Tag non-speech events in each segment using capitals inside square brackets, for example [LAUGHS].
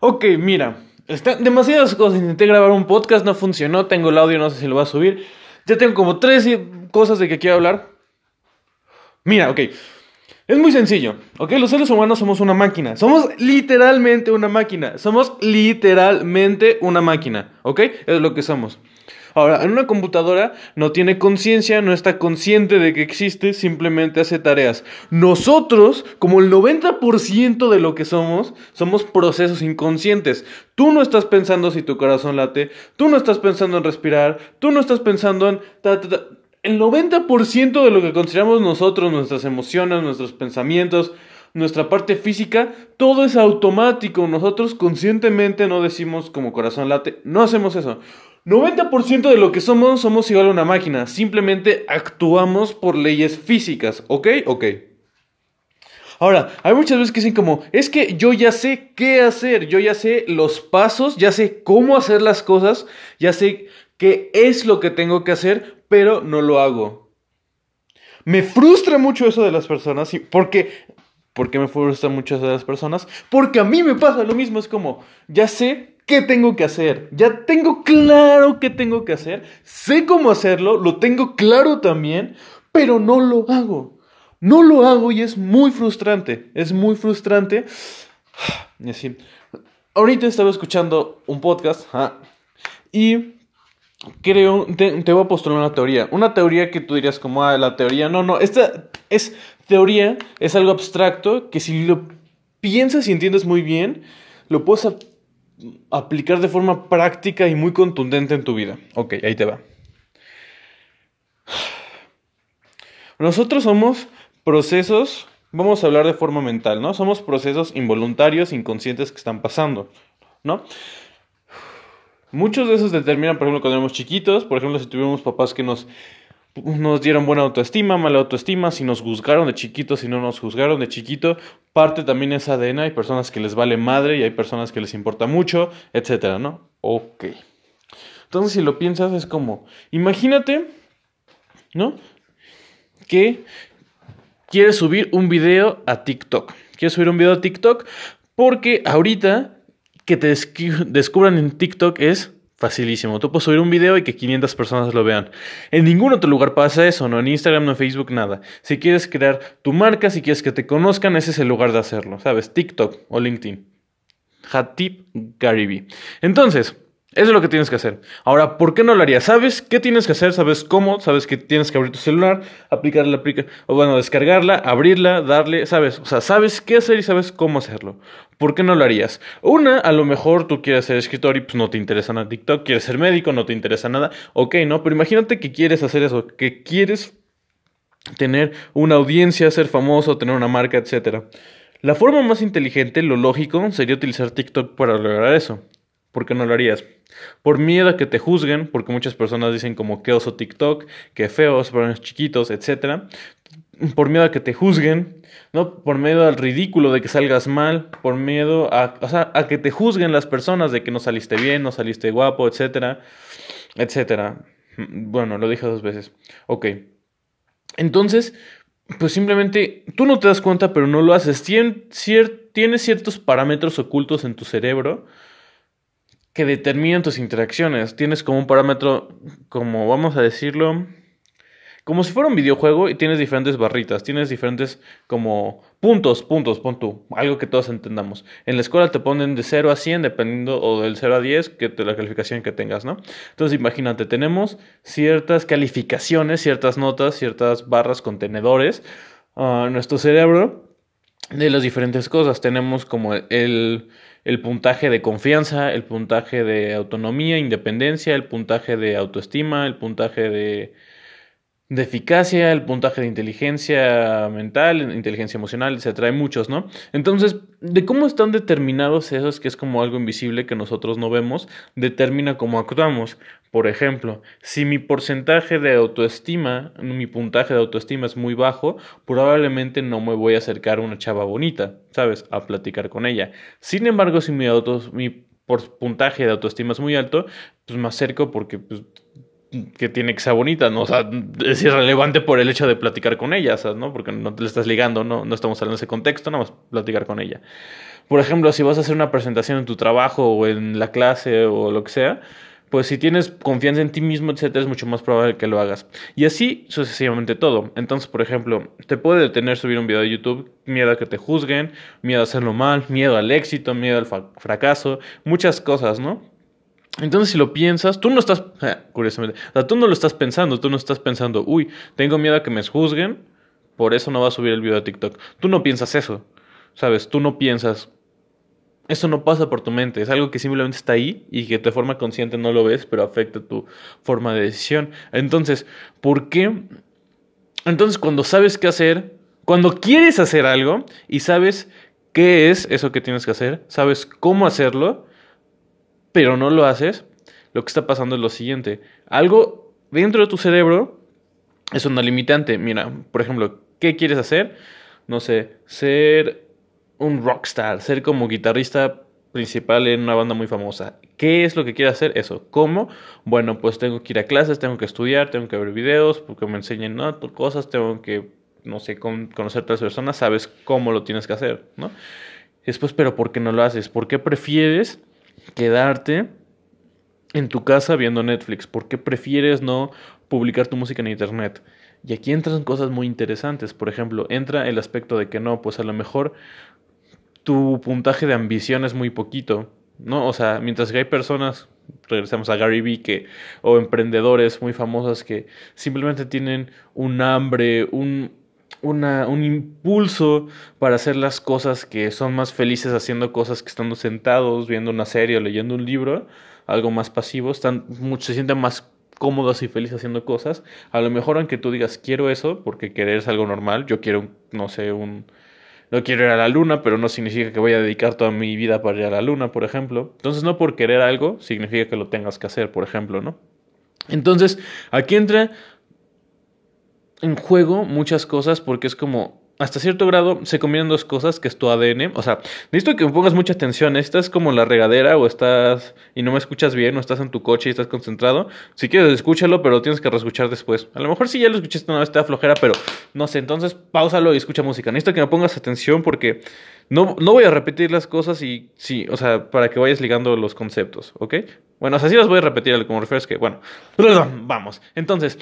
Ok, mira, están demasiadas cosas. Intenté grabar un podcast, no funcionó. Tengo el audio, no sé si lo va a subir. Ya tengo como tres cosas de que quiero hablar. Mira, ok. Es muy sencillo, ¿ok? Los seres humanos somos una máquina. Somos literalmente una máquina. Somos literalmente una máquina, ¿ok? Es lo que somos. Ahora, en una computadora no tiene conciencia, no está consciente de que existe, simplemente hace tareas. Nosotros, como el 90% de lo que somos, somos procesos inconscientes. Tú no estás pensando si tu corazón late, tú no estás pensando en respirar, tú no estás pensando en... El 90% de lo que consideramos nosotros, nuestras emociones, nuestros pensamientos, nuestra parte física, todo es automático. Nosotros conscientemente no decimos como corazón late, no hacemos eso. 90% de lo que somos somos igual a una máquina, simplemente actuamos por leyes físicas, ¿ok? Ok. Ahora, hay muchas veces que dicen como, es que yo ya sé qué hacer, yo ya sé los pasos, ya sé cómo hacer las cosas, ya sé qué es lo que tengo que hacer, pero no lo hago. Me frustra mucho eso de las personas, porque ¿por qué me frustra mucho eso de las personas? Porque a mí me pasa lo mismo, es como, ya sé qué tengo que hacer. Ya tengo claro qué tengo que hacer. Sé cómo hacerlo, lo tengo claro también, pero no lo hago. No lo hago y es muy frustrante. Es muy frustrante. [SIGHS] Y así. Ahorita estaba escuchando un podcast y creo, te, te, voy a postular una teoría. Una teoría que tú dirías como, ah, la teoría. No, no, esta es teoría, es algo abstracto que si lo piensas y entiendes muy bien, lo puedes aplicar de forma práctica y muy contundente en tu vida. Ok, ahí te va. Nosotros somos procesos, vamos a hablar de forma mental, ¿no? Somos procesos involuntarios, inconscientes que están pasando, ¿no? Muchos de esos determinan, por ejemplo, cuando éramos chiquitos, por ejemplo, si tuvimos papás que nos nos dieron buena autoestima, mala autoestima, si nos juzgaron de chiquito, si no nos juzgaron de chiquito, parte también es ADN, hay personas que les vale madre y hay personas que les importa mucho, etcétera, ¿no? Ok. Entonces, si lo piensas, es como, imagínate, ¿no? Que quieres subir un video a TikTok. Quieres subir un video a TikTok porque ahorita que te descubran en TikTok es Facilísimo. Tú puedes subir un video y que 500 personas lo vean. En ningún otro lugar pasa eso, no en Instagram, no en Facebook, nada. Si quieres crear tu marca, si quieres que te conozcan, ese es el lugar de hacerlo, ¿sabes? TikTok o LinkedIn. Hatip Gary Entonces, eso es lo que tienes que hacer. Ahora, ¿por qué no lo harías? ¿Sabes qué tienes que hacer? ¿Sabes cómo? ¿Sabes que tienes que abrir tu celular, aplicar la aplicación, o bueno, descargarla, abrirla, darle, ¿sabes? O sea, sabes qué hacer y sabes cómo hacerlo. ¿Por qué no lo harías? Una, a lo mejor tú quieres ser escritor y pues no te interesa nada TikTok, quieres ser médico, no te interesa nada. Ok, ¿no? Pero imagínate que quieres hacer eso, que quieres tener una audiencia, ser famoso, tener una marca, etc. La forma más inteligente, lo lógico, sería utilizar TikTok para lograr eso. ¿Por qué no lo harías? Por miedo a que te juzguen, porque muchas personas dicen como que oso TikTok, que feos, los chiquitos, etc. Por miedo a que te juzguen, ¿no? Por miedo al ridículo de que salgas mal, por miedo a, a que te juzguen las personas de que no saliste bien, no saliste guapo, etc. Etcétera. Bueno, lo dije dos veces. Ok. Entonces, pues simplemente tú no te das cuenta, pero no lo haces. tienes ciertos parámetros ocultos en tu cerebro que determinan tus interacciones. Tienes como un parámetro, como vamos a decirlo, como si fuera un videojuego y tienes diferentes barritas, tienes diferentes como puntos, puntos, pon tú, algo que todos entendamos. En la escuela te ponen de 0 a 100 dependiendo o del 0 a 10 que de la calificación que tengas, ¿no? Entonces imagínate, tenemos ciertas calificaciones, ciertas notas, ciertas barras, contenedores ah, nuestro cerebro de las diferentes cosas. Tenemos como el puntaje de confianza, el puntaje de autonomía, independencia, el puntaje de autoestima, el puntaje de de eficacia, el puntaje de inteligencia mental, inteligencia emocional, se Hay muchos, ¿no? Entonces, de cómo están determinados esos, que es como algo invisible que nosotros no vemos, determina cómo actuamos. Por ejemplo, si mi porcentaje de autoestima, mi puntaje de autoestima es muy bajo, probablemente no me voy a acercar a una chava bonita, ¿sabes? A platicar con ella. Sin embargo, si mi, auto, mi puntaje de autoestima es muy alto, pues me acerco porque pues, que tiene que ser bonita, ¿no? O sea, es irrelevante por el hecho de platicar con ella, ¿no? Porque no te le estás ligando, ¿no? No estamos hablando de ese contexto, nada más platicar con ella. Por ejemplo, si vas a hacer una presentación en tu trabajo o en la clase o lo que sea, pues si tienes confianza en ti mismo, etcétera, es mucho más probable que lo hagas. Y así sucesivamente todo. Entonces, por ejemplo, te puede detener subir un video de YouTube, miedo a que te juzguen, miedo a hacerlo mal, miedo al éxito, miedo al fracaso, muchas cosas, ¿no? Entonces, si lo piensas, tú no estás, curiosamente, o sea, tú no lo estás pensando, tú no estás pensando, uy, tengo miedo a que me juzguen, por eso no va a subir el video de TikTok. Tú no piensas eso, ¿sabes? Tú no piensas, eso no pasa por tu mente, es algo que simplemente está ahí y que de forma consciente no lo ves, pero afecta tu forma de decisión. Entonces, ¿por qué? Entonces, cuando sabes qué hacer, cuando quieres hacer algo y sabes qué es eso que tienes que hacer, sabes cómo hacerlo, pero no lo haces, lo que está pasando es lo siguiente. Algo dentro de tu cerebro es una limitante. Mira, por ejemplo, ¿qué quieres hacer? No sé, ser un rockstar, ser como guitarrista principal en una banda muy famosa. ¿Qué es lo que quiere hacer? Eso. ¿Cómo? Bueno, pues tengo que ir a clases, tengo que estudiar, tengo que ver videos, porque me enseñen ¿no? cosas, tengo que, no sé, conocer a otras personas, sabes cómo lo tienes que hacer, ¿no? Después, pero ¿por qué no lo haces? ¿Por qué prefieres quedarte en tu casa viendo Netflix? ¿Por qué prefieres no publicar tu música en internet? Y aquí entran cosas muy interesantes. Por ejemplo, entra el aspecto de que no, pues a lo mejor tu puntaje de ambición es muy poquito, ¿no? O sea, mientras que hay personas, regresamos a Gary Vee, que, o emprendedores muy famosos que simplemente tienen un hambre, un, una, un impulso para hacer las cosas que son más felices haciendo cosas que estando sentados, viendo una serie o leyendo un libro, algo más pasivo, están, se sienten más cómodos y felices haciendo cosas. A lo mejor aunque tú digas quiero eso, porque querer es algo normal, yo quiero, no sé, un no quiero ir a la luna, pero no significa que voy a dedicar toda mi vida para ir a la luna, por ejemplo. Entonces, no por querer algo significa que lo tengas que hacer, por ejemplo, ¿no? Entonces, aquí entra en juego muchas cosas porque es como hasta cierto grado se combinan dos cosas, que es tu ADN. O sea, necesito que me pongas mucha atención. Estás como la regadera o estás y no me escuchas bien o estás en tu coche y estás concentrado. Si quieres, escúchalo, pero tienes que reescuchar después. A lo mejor sí ya lo escuchaste una vez, te da flojera, pero no sé. Entonces, pausalo y escucha música. Necesito que me pongas atención porque no, no voy a repetir las cosas y sí, o sea, para que vayas ligando los conceptos, ¿ok? Bueno, o sea, sí las voy a repetir, como refieres que, bueno, [SNIFFS] vamos. Entonces,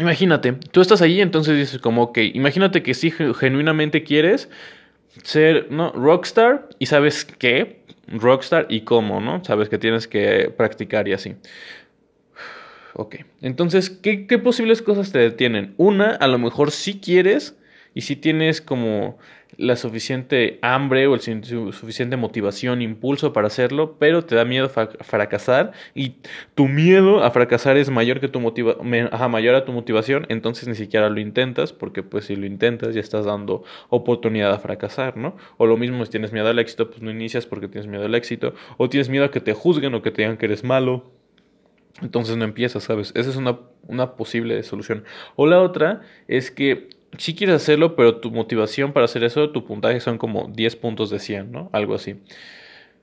Imagínate, tú estás ahí, entonces dices como, ok, imagínate que si genuinamente quieres ser, ¿no? Rockstar y sabes qué, rockstar y cómo, ¿no? Sabes que tienes que practicar y así. Ok, entonces, ¿qué, qué posibles cosas te detienen? Una, a lo mejor si quieres y si tienes como la suficiente hambre o el suficiente motivación, impulso para hacerlo, pero te da miedo fracasar y tu miedo a fracasar es mayor que tu motiva mayor a tu motivación, entonces ni siquiera lo intentas porque pues si lo intentas ya estás dando oportunidad a fracasar, ¿no? O lo mismo si tienes miedo al éxito, pues no inicias porque tienes miedo al éxito, o tienes miedo a que te juzguen o que te digan que eres malo. Entonces no empiezas, ¿sabes? Esa es una, una posible solución. O la otra es que si quieres hacerlo, pero tu motivación para hacer eso, tu puntaje son como 10 puntos de 100, ¿no? Algo así.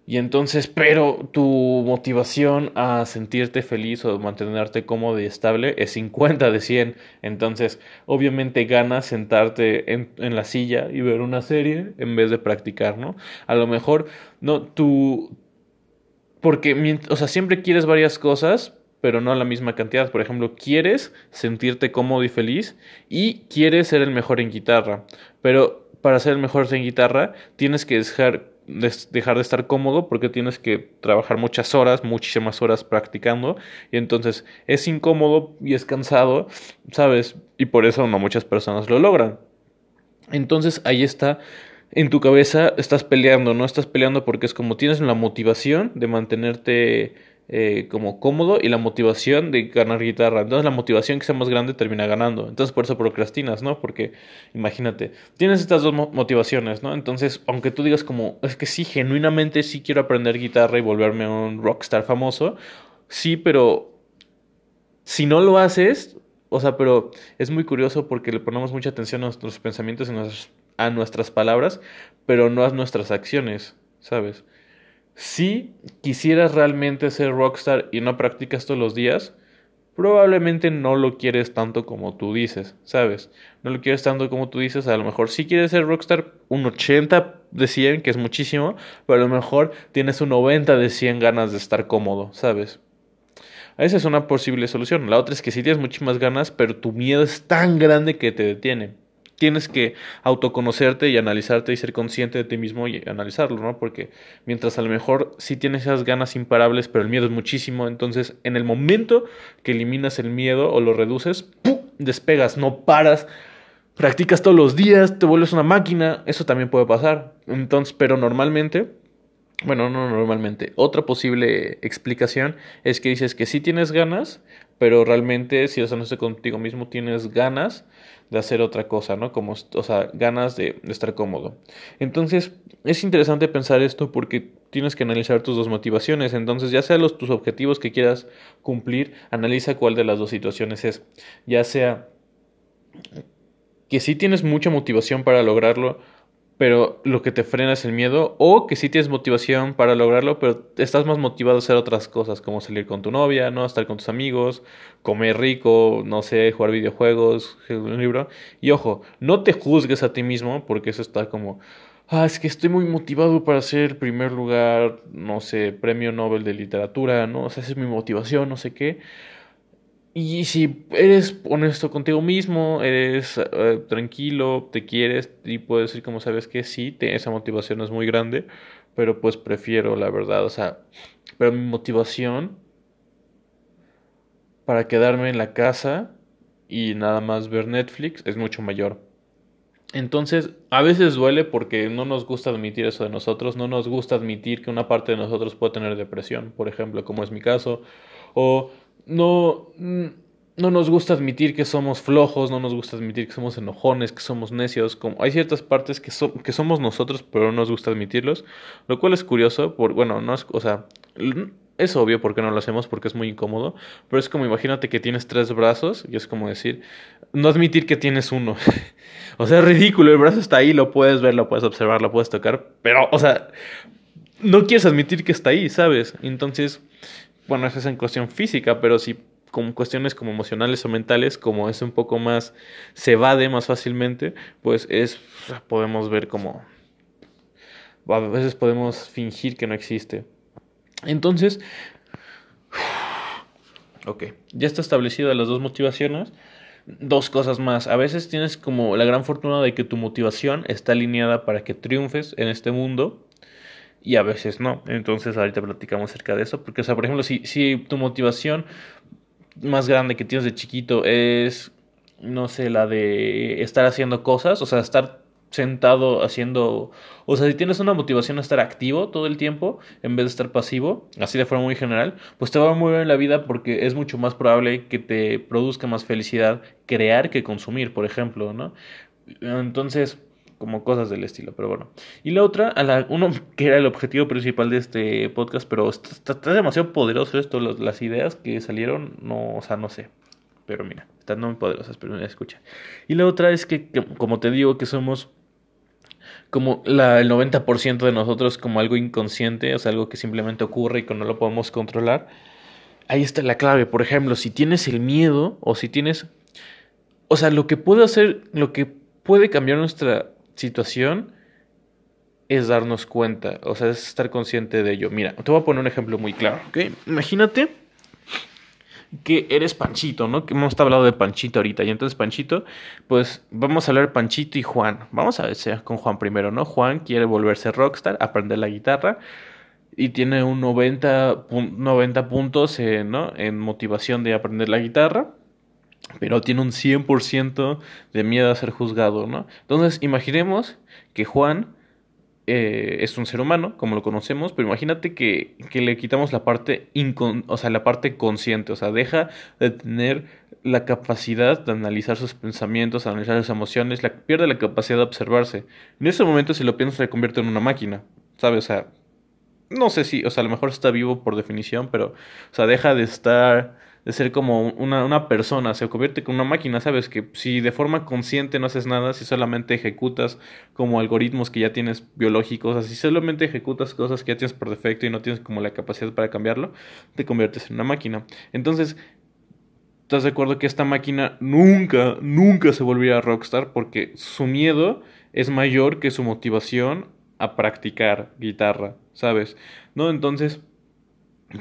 Y entonces, pero tu motivación a sentirte feliz o mantenerte cómodo y estable es 50 de 100. Entonces, obviamente ganas sentarte en, en, la silla y ver una serie en vez de practicar, ¿no? A lo mejor, no, tú... Porque, o sea, siempre quieres varias cosas, pero no la misma cantidad. Por ejemplo, quieres sentirte cómodo y feliz y quieres ser el mejor en guitarra, pero para ser el mejor en guitarra tienes que dejar, dejar de estar cómodo porque tienes que trabajar muchas horas, muchísimas horas practicando y entonces es incómodo y es cansado, ¿sabes? Y por eso no muchas personas lo logran. Entonces ahí está en tu cabeza estás peleando, no estás peleando porque es como tienes la motivación de mantenerte eh, como cómodo y la motivación de ganar guitarra. Entonces la motivación que sea más grande termina ganando. Entonces por eso procrastinas, ¿no? Porque imagínate, tienes estas dos motivaciones, ¿no? Entonces, aunque tú digas como, es que sí, genuinamente sí quiero aprender guitarra y volverme un rockstar famoso, sí, pero si no lo haces, o sea, pero es muy curioso porque le ponemos mucha atención a nuestros pensamientos y a nuestras palabras, pero no a nuestras acciones, ¿sabes? Si quisieras realmente ser rockstar y no practicas todos los días, probablemente no lo quieres tanto como tú dices, ¿sabes? No lo quieres tanto como tú dices, a lo mejor sí quieres ser rockstar un 80 de 100, que es muchísimo, pero a lo mejor tienes un 90 de 100 ganas de estar cómodo, ¿sabes? Esa es una posible solución. La otra es que si tienes muchísimas ganas, pero tu miedo es tan grande que te detiene tienes que autoconocerte y analizarte y ser consciente de ti mismo y analizarlo, ¿no? Porque mientras a lo mejor sí tienes esas ganas imparables, pero el miedo es muchísimo, entonces en el momento que eliminas el miedo o lo reduces, ¡pum! despegas, no paras, practicas todos los días, te vuelves una máquina, eso también puede pasar. Entonces, pero normalmente bueno, no normalmente. Otra posible explicación es que dices que sí tienes ganas, pero realmente si eres honesto contigo mismo tienes ganas de hacer otra cosa, ¿no? Como, o sea, ganas de, estar cómodo. Entonces, es interesante pensar esto porque tienes que analizar tus dos motivaciones. Entonces, ya sea los, tus objetivos que quieras cumplir, analiza cuál de las dos situaciones es. Ya sea que sí tienes mucha motivación para lograrlo, pero lo que te frena es el miedo, o que sí tienes motivación para lograrlo, pero estás más motivado a hacer otras cosas, como salir con tu novia, ¿no? Estar con tus amigos, comer rico, no sé, jugar videojuegos, un libro. Y ojo, no te juzgues a ti mismo, porque eso está como, ah, es que estoy muy motivado para ser primer lugar, no sé, premio Nobel de literatura, ¿no? O sea, esa es mi motivación, no sé qué. Y si eres honesto contigo mismo, eres eh, tranquilo, te quieres y puedes decir como sabes que sí, esa motivación es muy grande, pero pues prefiero la verdad, o sea, pero mi motivación para quedarme en la casa y nada más ver Netflix es mucho mayor. Entonces, a veces duele porque no nos gusta admitir eso de nosotros, no nos gusta admitir que una parte de nosotros puede tener depresión, por ejemplo, como es mi caso, o no, no nos gusta admitir que somos flojos, no nos gusta admitir que somos enojones, que somos necios. Como hay ciertas partes que, que somos nosotros, pero no nos gusta admitirlos. Lo cual es curioso, por, bueno, no es, o sea, es obvio porque no lo hacemos, porque es muy incómodo. Pero es como imagínate que tienes tres brazos y es como decir, no admitir que tienes uno. [LAUGHS] o sea, es ridículo, el brazo está ahí, lo puedes ver, lo puedes observar, lo puedes tocar, pero, o sea, no quieres admitir que está ahí, ¿sabes? Entonces bueno, eso es en cuestión física, pero si con cuestiones como emocionales o mentales, como es un poco más, se evade más fácilmente, pues es, podemos ver como, a veces podemos fingir que no existe. Entonces, ok, ya está establecido las dos motivaciones. Dos cosas más. A veces tienes como la gran fortuna de que tu motivación está alineada para que triunfes en este mundo y a veces no. Entonces ahorita platicamos acerca de eso, porque o sea, por ejemplo, si, si tu motivación más grande que tienes de chiquito es, no sé, la de estar haciendo cosas, o sea, estar sentado haciendo, o sea, si tienes una motivación a estar activo todo el tiempo en vez de estar pasivo, así de forma muy general, pues te va muy bien en la vida porque es mucho más probable que te produzca más felicidad crear que consumir, por ejemplo, ¿no? Entonces, como cosas del estilo, pero bueno. Y la otra, a la, uno [LAUGHS] que era el objetivo principal de este podcast, pero está, demasiado poderoso esto, las ideas que salieron, no, o sea, no sé. Pero mira, están muy poderosas, pero me escucha. Y la otra es que, como te digo, que somos como el 90% de nosotros como algo inconsciente, o sea, algo que simplemente ocurre y que no lo podemos controlar. Ahí está la clave. Por ejemplo, si tienes el miedo o si tienes... O sea, lo que puede hacer, lo que puede cambiar nuestra situación es darnos cuenta, o sea, es estar consciente de ello. Mira, te voy a poner un ejemplo muy claro, ¿ok? Imagínate que eres Panchito, ¿no? Que hemos hablado de Panchito ahorita. Y entonces Panchito, pues vamos a hablar de Panchito y Juan. Vamos a ver con Juan primero, ¿no? Juan quiere volverse rockstar, aprender la guitarra y tiene un 90, 90 puntos ¿no? en motivación de aprender la guitarra pero tiene un 100% de miedo a ser juzgado, ¿no? Entonces, imaginemos que Juan eh, es un ser humano, como lo conocemos, pero imagínate que, que le quitamos la parte, o sea, la parte consciente, o sea, deja de tener la capacidad de analizar sus pensamientos, analizar sus emociones, la, pierde la capacidad de observarse. En ese momento, si lo piensas, se convierte en una máquina, ¿sabes? O sea, no sé si, o sea, a lo mejor está vivo por definición, pero, o sea, deja de estar de ser como una, una persona, se convierte en una máquina, ¿sabes? Que si de forma consciente no haces nada, si solamente ejecutas como algoritmos que ya tienes biológicos, así solamente ejecutas cosas que ya tienes por defecto y no tienes como la capacidad para cambiarlo, te conviertes en una máquina. Entonces, ¿Estás de acuerdo que esta máquina nunca, nunca se volverá rockstar? Porque su miedo es mayor que su motivación a practicar guitarra, ¿sabes? ¿No? Entonces,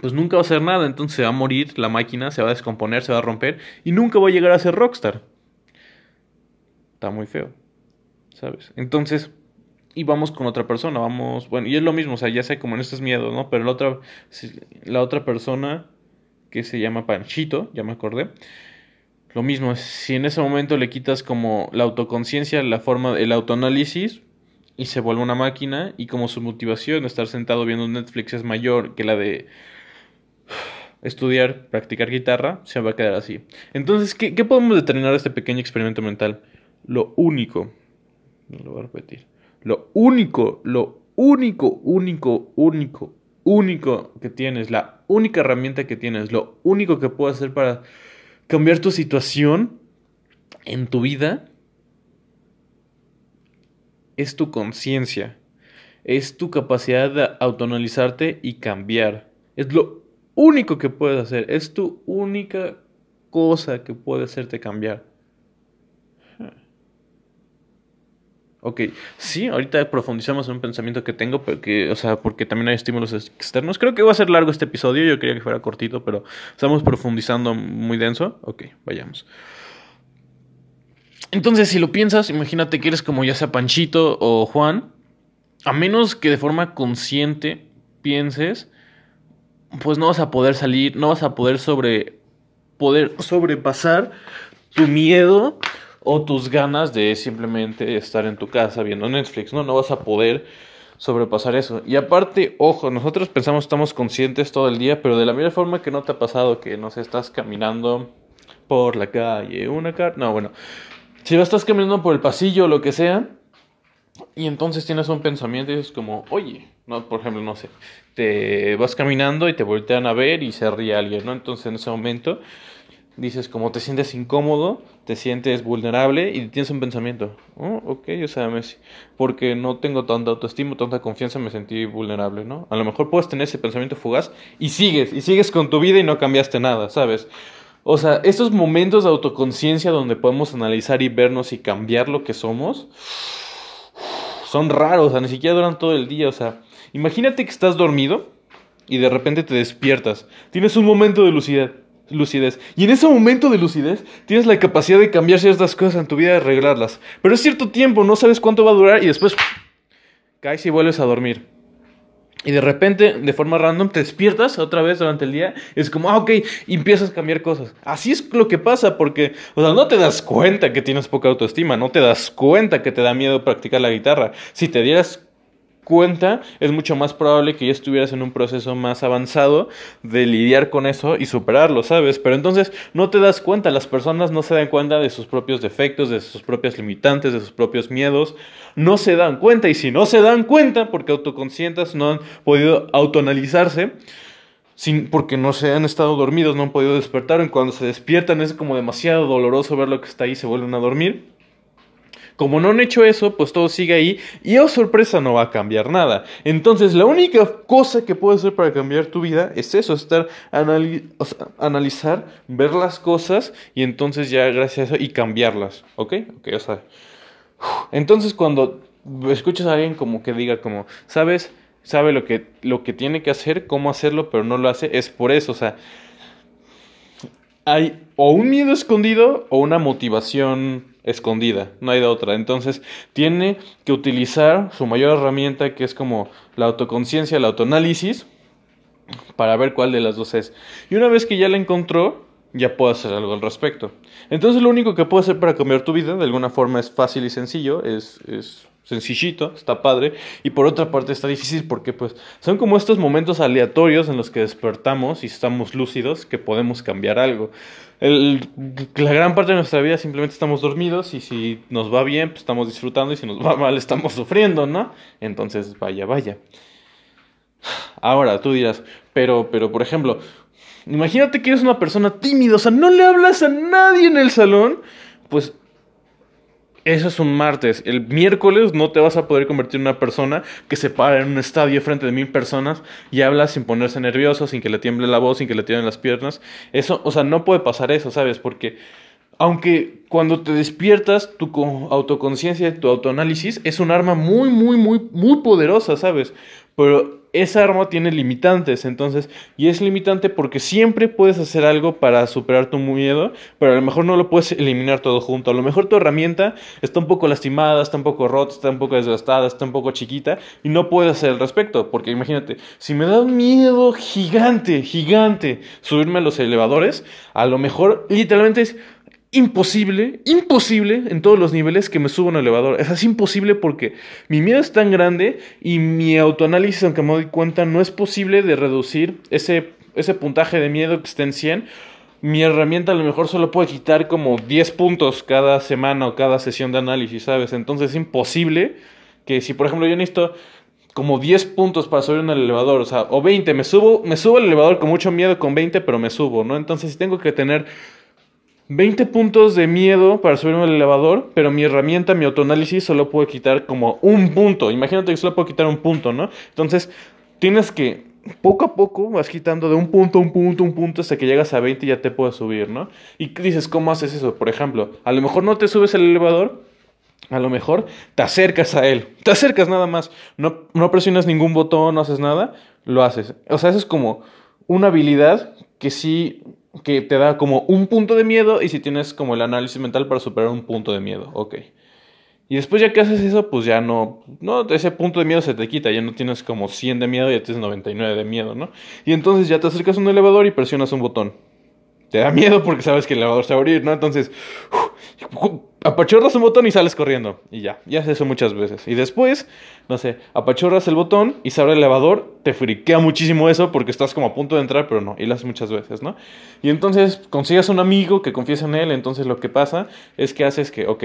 pues nunca va a hacer nada, entonces se va a morir la máquina, se va a descomponer, se va a romper y nunca va a llegar a ser rockstar. Está muy feo, ¿sabes? Entonces, y vamos con otra persona, vamos, bueno, y es lo mismo, o sea, ya sé como en estos miedos, ¿no? Pero la otra, la otra persona que se llama Panchito, ya me acordé, lo mismo, si en ese momento le quitas como la autoconciencia, la forma, el autoanálisis, y se vuelve una máquina, y como su motivación estar sentado viendo Netflix es mayor que la de estudiar, practicar guitarra, se va a quedar así. Entonces, ¿qué, podemos determinar de este pequeño experimento mental? Lo único, lo voy a repetir, lo único, lo único, único, único, único que tienes, la única herramienta que tienes, lo único que puedes hacer para cambiar tu situación en tu vida es tu conciencia, es tu capacidad de autoanalizarte y cambiar. Es lo único que puedes hacer, es tu única cosa que puede hacerte cambiar. Ok, sí, ahorita profundizamos en un pensamiento que tengo, porque, o sea, porque también hay estímulos externos. Creo que va a ser largo este episodio, yo quería que fuera cortito, pero estamos profundizando muy denso. Ok, vayamos. Entonces, si lo piensas, imagínate que eres como ya sea Panchito o Juan, a menos que de forma consciente pienses, pues no vas a poder salir, no vas a poder sobre poder sobrepasar tu miedo o tus ganas de simplemente estar en tu casa viendo Netflix, ¿no? No vas a poder sobrepasar eso. Y aparte, ojo, nosotros pensamos estamos conscientes todo el día, pero de la misma forma que no te ha pasado que no sé, estás caminando por la calle, una cara, no, bueno, si vas estás caminando por el pasillo o lo que sea, y entonces tienes un pensamiento y es como, oye, no, por ejemplo, no sé, te vas caminando y te voltean a ver y se ríe alguien, ¿no? Entonces en ese momento dices como te sientes incómodo, te sientes vulnerable y tienes un pensamiento, oh, ok, o sea, porque no tengo tanta autoestima, tanta confianza, me sentí vulnerable, ¿no? A lo mejor puedes tener ese pensamiento fugaz y sigues, y sigues con tu vida y no cambiaste nada, ¿sabes? O sea, estos momentos de autoconciencia donde podemos analizar y vernos y cambiar lo que somos, son raros, o sea, ni siquiera duran todo el día, o sea, imagínate que estás dormido y de repente te despiertas, tienes un momento de lucidez lucidez. Y en ese momento de lucidez tienes la capacidad de cambiar ciertas cosas en tu vida y arreglarlas. Pero es cierto tiempo, no sabes cuánto va a durar y después caes y vuelves a dormir. Y de repente, de forma random, te despiertas otra vez durante el día. es como, ah, ok, empiezas a cambiar cosas. Así es lo que pasa, porque, o sea, no te das cuenta que tienes poca autoestima, no te das cuenta que te da miedo practicar la guitarra. Si te dieras cuenta, es mucho más probable que ya estuvieras en un proceso más avanzado de lidiar con eso y superarlo, ¿sabes? Pero entonces no te das cuenta, las personas no se dan cuenta de sus propios defectos, de sus propias limitantes, de sus propios miedos, no se dan cuenta y si no se dan cuenta, porque autoconscientes no han podido autoanalizarse, sin, porque no se han estado dormidos, no han podido despertar, y cuando se despiertan es como demasiado doloroso ver lo que está ahí, se vuelven a dormir. Como no han hecho eso, pues todo sigue ahí y oh sorpresa no va a cambiar nada. Entonces la única cosa que puedes hacer para cambiar tu vida es eso, estar analizar, ver las cosas y entonces ya gracias a eso y cambiarlas, ¿ok? Ok, o sea. Entonces cuando escuchas a alguien como que diga como, ¿sabes? Sabe lo que, lo que tiene que hacer, cómo hacerlo, pero no lo hace, es por eso, o sea hay o un miedo escondido o una motivación escondida, no hay de otra. Entonces tiene que utilizar su mayor herramienta que es como la autoconciencia, el autoanálisis, para ver cuál de las dos es. Y una vez que ya la encontró, ya puede hacer algo al respecto. Entonces lo único que puede hacer para cambiar tu vida, de alguna forma es fácil y sencillo, es, es sencillito, está padre, y por otra parte está difícil porque pues son como estos momentos aleatorios en los que despertamos y estamos lúcidos que podemos cambiar algo. La gran parte de nuestra vida simplemente estamos dormidos y si nos va bien pues estamos disfrutando y si nos va mal estamos sufriendo, ¿no? Entonces vaya, vaya. Ahora tú dirás, pero, pero por ejemplo, imagínate que eres una persona tímida, o sea, no le hablas a nadie en el salón, pues eso es un martes. El miércoles no te vas a poder convertir en una persona que se para en un estadio frente de mil personas y habla sin ponerse nervioso, sin que le tiemble la voz, sin que le tiemblen las piernas. Eso, o sea, no puede pasar eso, ¿sabes? Porque aunque cuando te despiertas, tu autoconciencia, tu autoanálisis es un arma muy, muy, muy, muy poderosa, ¿sabes? Pero esa arma tiene limitantes, entonces, y es limitante porque siempre puedes hacer algo para superar tu miedo, pero a lo mejor no lo puedes eliminar todo junto. A lo mejor tu herramienta está un poco lastimada, está un poco rota, está un poco desgastada, está un poco chiquita y no puedes hacer al respecto, porque imagínate, si me da un miedo gigante, gigante subirme a los elevadores, a lo mejor literalmente es imposible, imposible en todos los niveles que me suba un elevador. Es así imposible porque mi miedo es tan grande y mi autoanálisis, aunque me doy cuenta, no es posible de reducir ese, ese puntaje de miedo que esté en 100. Mi herramienta a lo mejor solo puede quitar como 10 puntos cada semana o cada sesión de análisis, ¿sabes? Entonces es imposible que si, por ejemplo, yo necesito como 10 puntos para subir en el elevador, o sea, o 20, me subo, me subo al elevador con mucho miedo con 20, pero me subo, ¿no? Entonces si tengo que tener 20 puntos de miedo para subirme al elevador, pero mi herramienta, mi autoanálisis, solo puede quitar como un punto. Imagínate que solo puedo quitar un punto, ¿no? Entonces, tienes que, poco a poco, vas quitando de un punto, un punto, un punto, hasta que llegas a 20 y ya te puedes subir, ¿no? Y dices, ¿cómo haces eso? Por ejemplo, a lo mejor no te subes al elevador, a lo mejor te acercas a él. Te acercas nada más. No, no presionas ningún botón, no haces nada, lo haces. O sea, eso es como una habilidad que sí que te da como un punto de miedo y si tienes como el análisis mental para superar un punto de miedo, ok. Y después ya que haces eso, pues ya no, no, ese punto de miedo se te quita, ya no tienes como 100 de miedo, ya tienes 99 de miedo, ¿no? Y entonces ya te acercas a un elevador y presionas un botón. Te da miedo porque sabes que el elevador se va a abrir, ¿no? Entonces, apachurras un botón y sales corriendo. Y ya, ya haces eso muchas veces. Y después, no sé, apachurras el botón y se abre el elevador. Te friquea muchísimo eso porque estás como a punto de entrar, pero no. Y lo haces muchas veces, ¿no? Y entonces consigues un amigo que confíes en él. Entonces lo que pasa es que haces que, ok,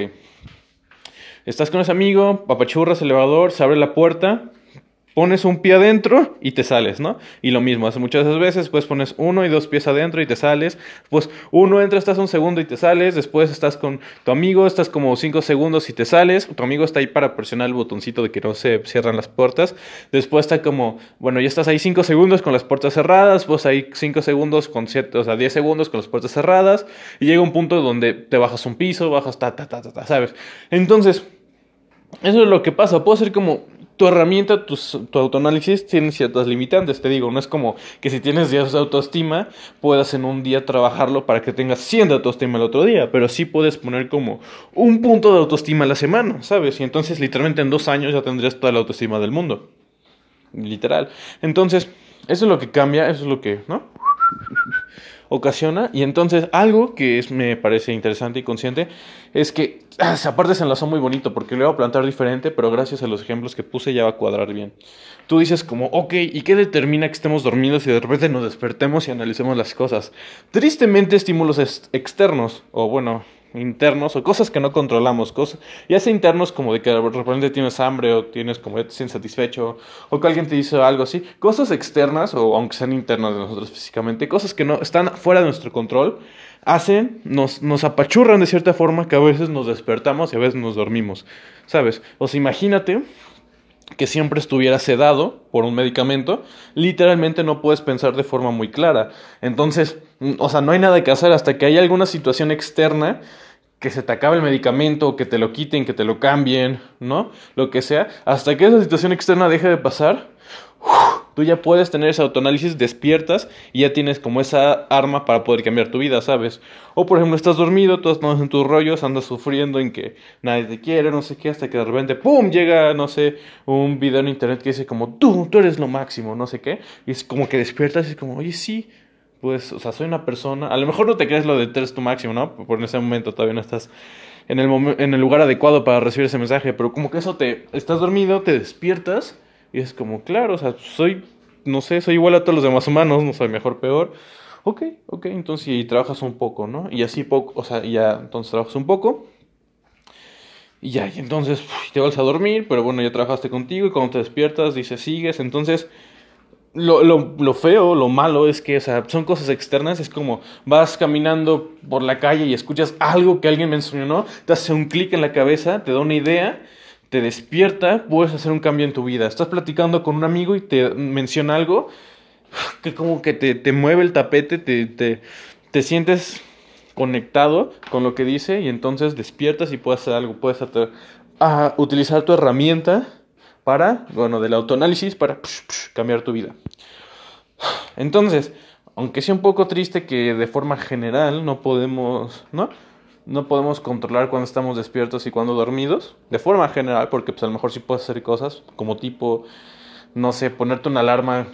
estás con ese amigo, apachurras el elevador, se abre la puerta pones un pie adentro y te sales, ¿no? Y lo mismo, hace muchas veces, pues pones uno y dos pies adentro y te sales, pues uno entra, estás un segundo y te sales, después estás con tu amigo, estás como cinco segundos y te sales, tu amigo está ahí para presionar el botoncito de que no se cierran las puertas, después está como, bueno, ya estás ahí cinco segundos con las puertas cerradas, pues ahí cinco segundos con siete, o sea, diez segundos con las puertas cerradas, y llega un punto donde te bajas un piso, bajas ta, ta, ta, ta, ta ¿sabes? Entonces, eso es lo que pasa, puedo ser como tu herramienta, tu, autoanálisis tiene ciertas limitantes, te digo, no es como que si tienes 10 de autoestima, puedas en un día trabajarlo para que tengas 100 de autoestima el otro día, pero sí puedes poner como un punto de autoestima a la semana, ¿sabes? Y entonces literalmente en dos años ya tendrías toda la autoestima del mundo. Literal. Entonces, eso es lo que cambia, eso es lo que, ¿no? [LAUGHS] ocasiona. Y entonces algo que es, me parece interesante y consciente es que ah, aparte se enlazó muy bonito porque lo iba a plantar diferente, pero gracias a los ejemplos que puse ya va a cuadrar bien. Tú dices como, ok, ¿y qué determina que estemos dormidos y de repente nos despertemos y analicemos las cosas? Tristemente estímulos externos, o bueno, internos o cosas que no controlamos, cosas, ya sea internos como de que de repente tienes hambre o tienes como te sientes satisfecho o que alguien te dice algo así, cosas externas o aunque sean internas de nosotros físicamente, cosas que no están fuera de nuestro control, hacen, nos, nos apachurran de cierta forma que a veces nos despertamos y a veces nos dormimos, ¿sabes? O sea, imagínate que siempre estuviera sedado por un medicamento, literalmente no puedes pensar de forma muy clara. Entonces, o sea, no hay nada que hacer hasta que haya alguna situación externa que se te acabe el medicamento, que te lo quiten, que te lo cambien, ¿no? Lo que sea, hasta que esa situación externa deje de pasar, tú ya puedes tener ese autoanálisis, despiertas y ya tienes como esa arma para poder cambiar tu vida, ¿sabes? O por ejemplo, estás dormido, tú estás en tus rollos, andas sufriendo en que nadie te quiere, no sé qué, hasta que de repente, ¡pum!, llega, no sé, un video en internet que dice como, tú, tú eres lo máximo, no sé qué, y es como que despiertas y es como, oye, sí, pues, o sea, soy una persona, a lo mejor no te crees lo de tú eres tu máximo, ¿no? Por en ese momento todavía no estás en el, en el lugar adecuado para recibir ese mensaje, pero como que eso te, estás dormido, te despiertas y es como, claro, o sea, soy, no sé, soy igual a todos los demás humanos, no soy mejor, peor. Ok, ok, entonces y trabajas un poco, ¿no? Y así poco, o sea, ya entonces trabajas un poco. Y ya, y entonces te vas a dormir, pero bueno, ya trabajaste contigo y cuando te despiertas dices, sigues. Entonces, lo, lo, lo, feo, lo malo es que, o sea, son cosas externas. Es como vas caminando por la calle y escuchas algo que alguien mencionó, te hace un clic en la cabeza, te da una idea, te despierta, puedes hacer un cambio en tu vida. Estás platicando con un amigo y te menciona algo que como que te, te mueve el tapete, te, te, te sientes conectado con lo que dice y entonces despiertas y puedes hacer algo, puedes a utilizar tu herramienta para, bueno, del autoanálisis para cambiar tu vida. Entonces, aunque sea un poco triste que de forma general no podemos, ¿no? No podemos controlar cuando estamos despiertos y cuando dormidos, de forma general, porque pues a lo mejor sí puedes hacer cosas como tipo, no sé, ponerte una alarma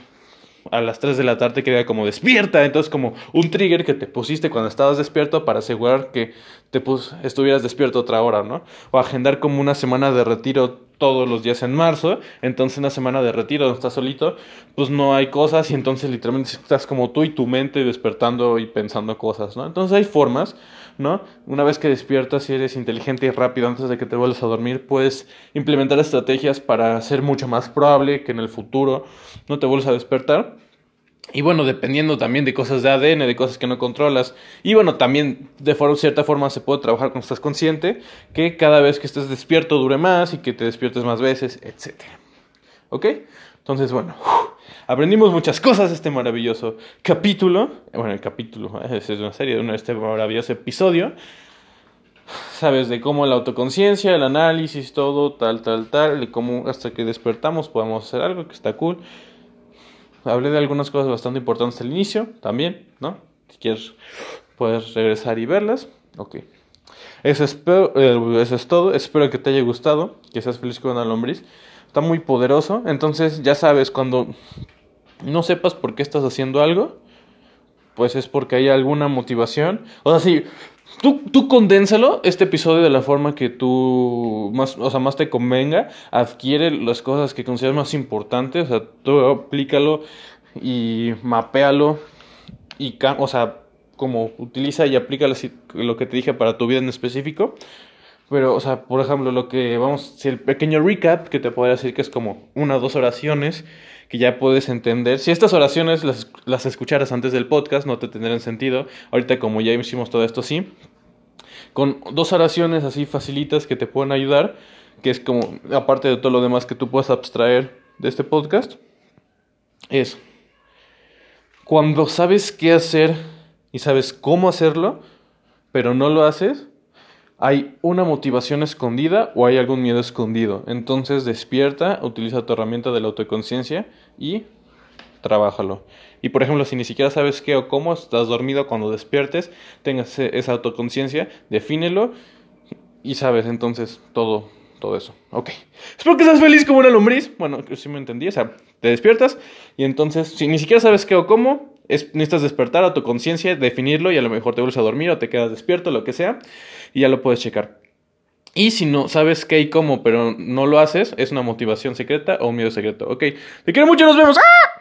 a las 3 de la tarde queda como despierta. Entonces, como un trigger que te pusiste cuando estabas despierto para asegurar que te estuvieras despierto otra hora, ¿no? O agendar como una semana de retiro todos los días en marzo. Entonces, una semana de retiro donde estás solito, pues no hay cosas y entonces literalmente estás como tú y tu mente despertando y pensando cosas, ¿no? Entonces, hay formas. ¿no? Una vez que despiertas y eres inteligente y rápido antes de que te vuelvas a dormir, puedes implementar estrategias para ser mucho más probable que en el futuro no te vuelvas a despertar. Y bueno, dependiendo también de cosas de ADN, de cosas que no controlas. Y bueno, también de forma, cierta forma se puede trabajar cuando estás consciente, que cada vez que estés despierto dure más y que te despiertes más veces, etc. ¿Ok? Entonces, bueno, aprendimos muchas cosas este maravilloso capítulo. Bueno, el capítulo, ¿eh? es una serie, de este maravilloso episodio. Sabes, de cómo la autoconciencia, el análisis, todo, tal, tal, tal, y cómo hasta que despertamos podemos hacer algo que está cool. Hablé de algunas cosas bastante importantes al inicio, también, ¿no? Si quieres, puedes regresar y verlas. Ok. Eso es, eh, eso es todo. Espero que te haya gustado, que seas feliz con una lombriz. Está muy poderoso. Entonces, ya sabes, cuando no sepas por qué estás haciendo algo, pues es porque hay alguna motivación. O sea, sí, Tú, tú condénsalo, este episodio, de la forma que tú más, o sea, más te convenga. Adquiere las cosas que consideras más importantes. O sea, tú aplícalo y mapéalo. Y, o sea, como utiliza y aplica lo que te dije para tu vida en específico. Pero, o sea, por ejemplo, lo que vamos, si el pequeño recap que te podría decir que es como una o dos oraciones que ya puedes entender. Si estas oraciones las, escucharas antes del podcast, no te tendrían sentido. Ahorita, como ya hicimos todo esto, sí. Con dos oraciones así facilitas que te pueden ayudar, que es como, aparte de todo lo demás que tú puedas abstraer de este podcast, es cuando sabes qué hacer y sabes cómo hacerlo, pero no lo haces, hay una motivación escondida o hay algún miedo escondido. Entonces despierta, utiliza tu herramienta de la autoconciencia y trabájalo. Y por ejemplo, si ni siquiera sabes qué o cómo, estás dormido cuando despiertes, tengas e-, esa autoconciencia, defínelo y sabes entonces todo, todo eso. Ok. Espero que seas feliz como una lombriz. Bueno, sí me entendí. O sea, te despiertas y entonces, si ni siquiera sabes qué o cómo, es, necesitas despertar a tu conciencia, definirlo y a lo mejor te vuelves a dormir o te quedas despierto, lo que sea, y ya lo puedes checar. Y si no sabes qué y cómo, pero no lo haces, es una motivación secreta o un miedo secreto. Ok, te quiero mucho, nos vemos. ¡Ah!